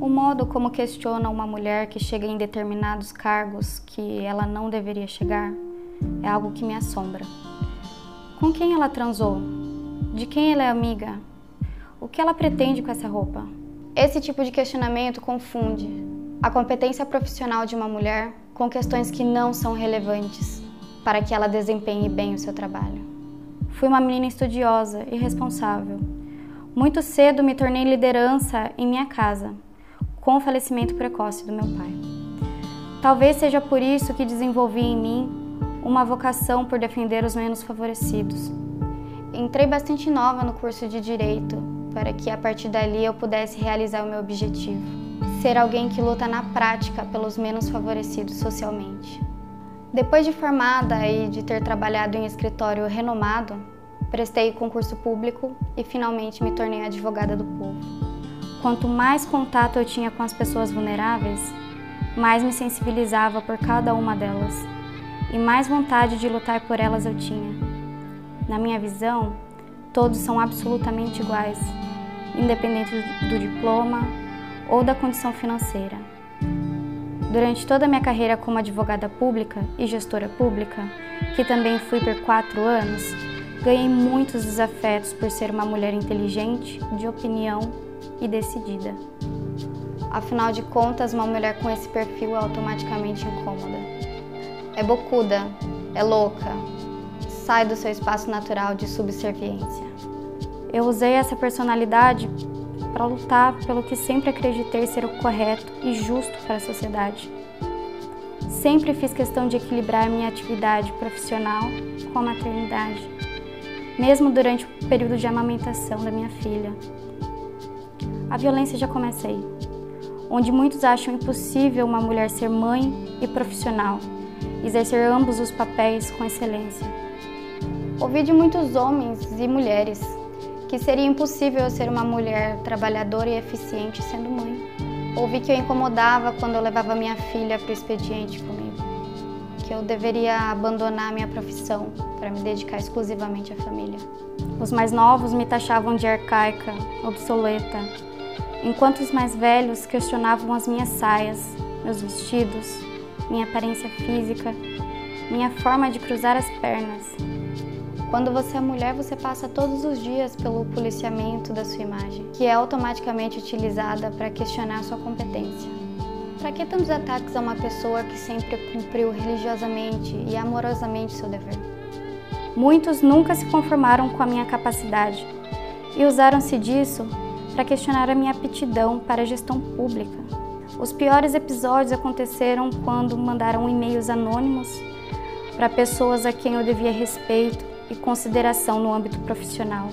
O modo como questiona uma mulher que chega em determinados cargos que ela não deveria chegar é algo que me assombra. Com quem ela transou? De quem ela é amiga? O que ela pretende com essa roupa? Esse tipo de questionamento confunde a competência profissional de uma mulher com questões que não são relevantes para que ela desempenhe bem o seu trabalho. Fui uma menina estudiosa e responsável. Muito cedo me tornei liderança em minha casa com o falecimento precoce do meu pai. Talvez seja por isso que desenvolvi em mim uma vocação por defender os menos favorecidos. Entrei bastante nova no curso de Direito para que a partir dali eu pudesse realizar o meu objetivo: ser alguém que luta na prática pelos menos favorecidos socialmente. Depois de formada e de ter trabalhado em escritório renomado, prestei concurso público e finalmente me tornei advogada do povo. Quanto mais contato eu tinha com as pessoas vulneráveis, mais me sensibilizava por cada uma delas e mais vontade de lutar por elas eu tinha. Na minha visão, todos são absolutamente iguais, independente do diploma ou da condição financeira. Durante toda a minha carreira como advogada pública e gestora pública, que também fui por quatro anos, ganhei muitos desafetos por ser uma mulher inteligente, de opinião e decidida. Afinal de contas, uma mulher com esse perfil é automaticamente incômoda. É bocuda, é louca, sai do seu espaço natural de subserviência. Eu usei essa personalidade para lutar pelo que sempre acreditei ser o correto e justo para a sociedade. Sempre fiz questão de equilibrar minha atividade profissional com a maternidade, mesmo durante o período de amamentação da minha filha a violência já começa aí, onde muitos acham impossível uma mulher ser mãe e profissional, exercer ambos os papéis com excelência. Ouvi de muitos homens e mulheres que seria impossível eu ser uma mulher trabalhadora e eficiente sendo mãe. Ouvi que eu incomodava quando eu levava minha filha para o expediente comigo, que eu deveria abandonar minha profissão para me dedicar exclusivamente à família. Os mais novos me taxavam de arcaica, obsoleta, enquanto os mais velhos questionavam as minhas saias, meus vestidos, minha aparência física, minha forma de cruzar as pernas. Quando você é mulher, você passa todos os dias pelo policiamento da sua imagem, que é automaticamente utilizada para questionar sua competência. Para que tantos ataques a uma pessoa que sempre cumpriu religiosamente e amorosamente seu dever? Muitos nunca se conformaram com a minha capacidade e usaram-se disso para questionar a minha aptidão para a gestão pública. Os piores episódios aconteceram quando mandaram e-mails anônimos para pessoas a quem eu devia respeito e consideração no âmbito profissional.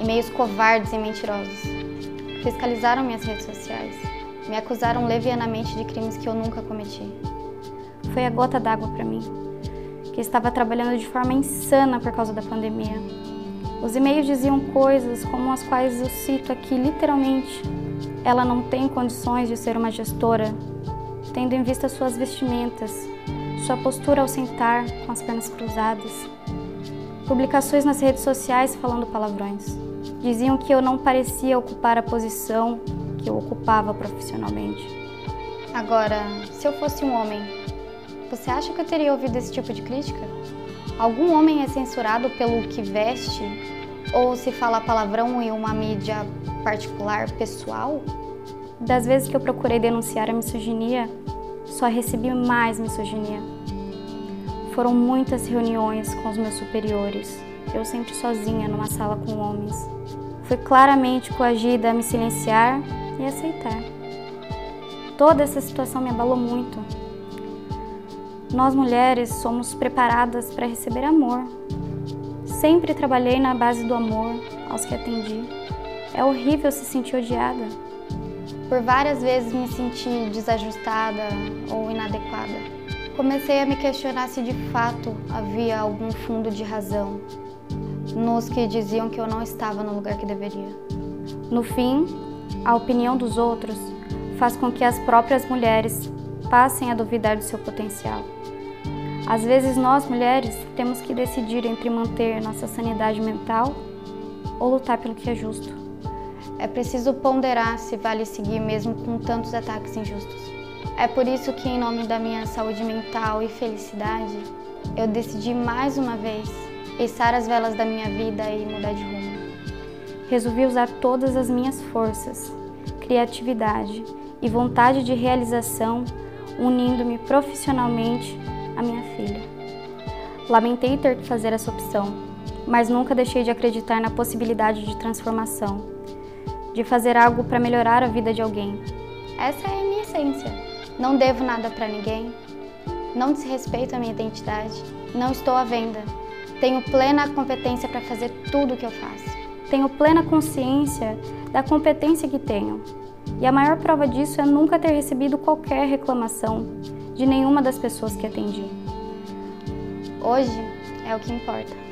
E-mails covardes e mentirosos. Fiscalizaram minhas redes sociais. Me acusaram levianamente de crimes que eu nunca cometi. Foi a gota d'água para mim, que estava trabalhando de forma insana por causa da pandemia os e-mails diziam coisas como as quais eu cito aqui literalmente. Ela não tem condições de ser uma gestora, tendo em vista suas vestimentas, sua postura ao sentar com as pernas cruzadas. Publicações nas redes sociais falando palavrões. Diziam que eu não parecia ocupar a posição que eu ocupava profissionalmente. Agora, se eu fosse um homem, você acha que eu teria ouvido esse tipo de crítica? Algum homem é censurado pelo que veste ou se fala palavrão em uma mídia particular, pessoal? Das vezes que eu procurei denunciar a misoginia, só recebi mais misoginia. Foram muitas reuniões com os meus superiores, eu sempre sozinha numa sala com homens. Fui claramente coagida a me silenciar e aceitar. Toda essa situação me abalou muito. Nós mulheres somos preparadas para receber amor. Sempre trabalhei na base do amor aos que atendi. É horrível se sentir odiada. Por várias vezes me senti desajustada ou inadequada. Comecei a me questionar se de fato havia algum fundo de razão. nos que diziam que eu não estava no lugar que deveria. No fim, a opinião dos outros faz com que as próprias mulheres passem a duvidar do seu potencial. Às vezes, nós mulheres temos que decidir entre manter nossa sanidade mental ou lutar pelo que é justo. É preciso ponderar se vale seguir mesmo com tantos ataques injustos. É por isso que, em nome da minha saúde mental e felicidade, eu decidi mais uma vez içar as velas da minha vida e mudar de rumo. Resolvi usar todas as minhas forças, criatividade e vontade de realização, unindo-me profissionalmente à minha filha. Lamentei ter que fazer essa opção, mas nunca deixei de acreditar na possibilidade de transformação, de fazer algo para melhorar a vida de alguém. Essa é a minha essência. Não devo nada para ninguém, não desrespeito a minha identidade, não estou à venda. Tenho plena competência para fazer tudo o que eu faço. Tenho plena consciência da competência que tenho. E a maior prova disso é nunca ter recebido qualquer reclamação de nenhuma das pessoas que atendi. Hoje é o que importa.